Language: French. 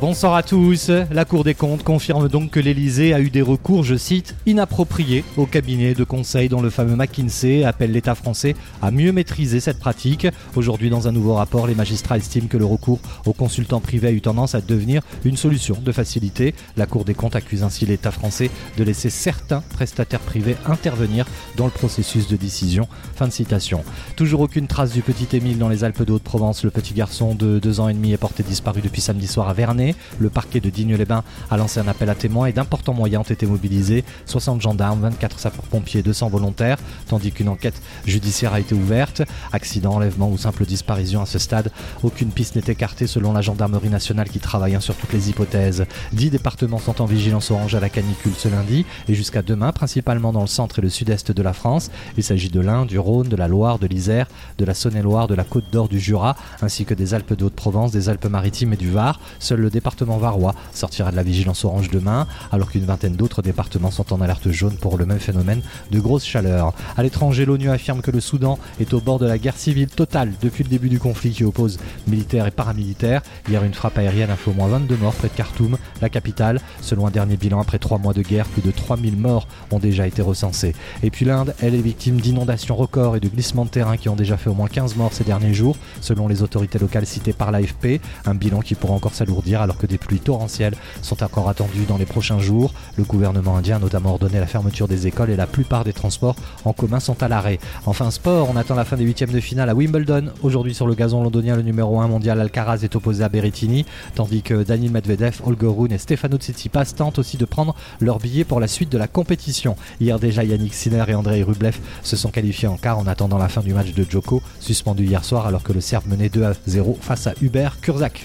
Bonsoir à tous. La Cour des comptes confirme donc que l'Elysée a eu des recours, je cite, inappropriés au cabinet de conseil dont le fameux McKinsey appelle l'État français à mieux maîtriser cette pratique. Aujourd'hui, dans un nouveau rapport, les magistrats estiment que le recours aux consultants privés a eu tendance à devenir une solution de facilité. La Cour des comptes accuse ainsi l'État français de laisser certains prestataires privés intervenir dans le processus de décision. Fin de citation. Toujours aucune trace du petit Émile dans les Alpes de Haute-Provence. Le petit garçon de deux ans et demi est porté disparu depuis samedi soir à Vernet. Le parquet de Digne-les-Bains a lancé un appel à témoins et d'importants moyens ont été mobilisés 60 gendarmes, 24 sapeurs-pompiers, 200 volontaires, tandis qu'une enquête judiciaire a été ouverte. Accident, enlèvement ou simple disparition à ce stade, aucune piste n'est écartée selon la gendarmerie nationale qui travaille hein, sur toutes les hypothèses. 10 départements sont en vigilance orange à la canicule ce lundi et jusqu'à demain, principalement dans le centre et le sud-est de la France. Il s'agit de l'Ain, du Rhône, de la Loire, de l'Isère, de la Saône-et-Loire, de la Côte d'Or, du Jura, ainsi que des Alpes de Haute-Provence, des Alpes-Maritimes et du Var. Seul le département varois sortira de la vigilance orange demain, alors qu'une vingtaine d'autres départements sont en alerte jaune pour le même phénomène de grosse chaleur. À l'étranger, l'ONU affirme que le Soudan est au bord de la guerre civile totale depuis le début du conflit qui oppose militaires et paramilitaires. Hier, une frappe aérienne a fait au moins 22 morts près de Khartoum, la capitale. Selon un dernier bilan, après trois mois de guerre, plus de 3000 morts ont déjà été recensés. Et puis l'Inde, elle est victime d'inondations records et de glissements de terrain qui ont déjà fait au moins 15 morts ces derniers jours, selon les autorités locales citées par l'AFP. Un bilan qui pourrait encore s'alourdir alors que des pluies torrentielles sont encore attendues dans les prochains jours. Le gouvernement indien a notamment ordonné la fermeture des écoles et la plupart des transports en commun sont à l'arrêt. Enfin sport, on attend la fin des huitièmes de finale à Wimbledon. Aujourd'hui sur le gazon londonien, le numéro 1 mondial Alcaraz est opposé à Berrettini, tandis que Daniel Medvedev, Holger Rune et Stefano Tsitsipas tentent aussi de prendre leur billet pour la suite de la compétition. Hier déjà, Yannick Sinner et Andrei Rublev se sont qualifiés en quart en attendant la fin du match de Joko, suspendu hier soir alors que le Serbe menait 2 à 0 face à Hubert Kurzak.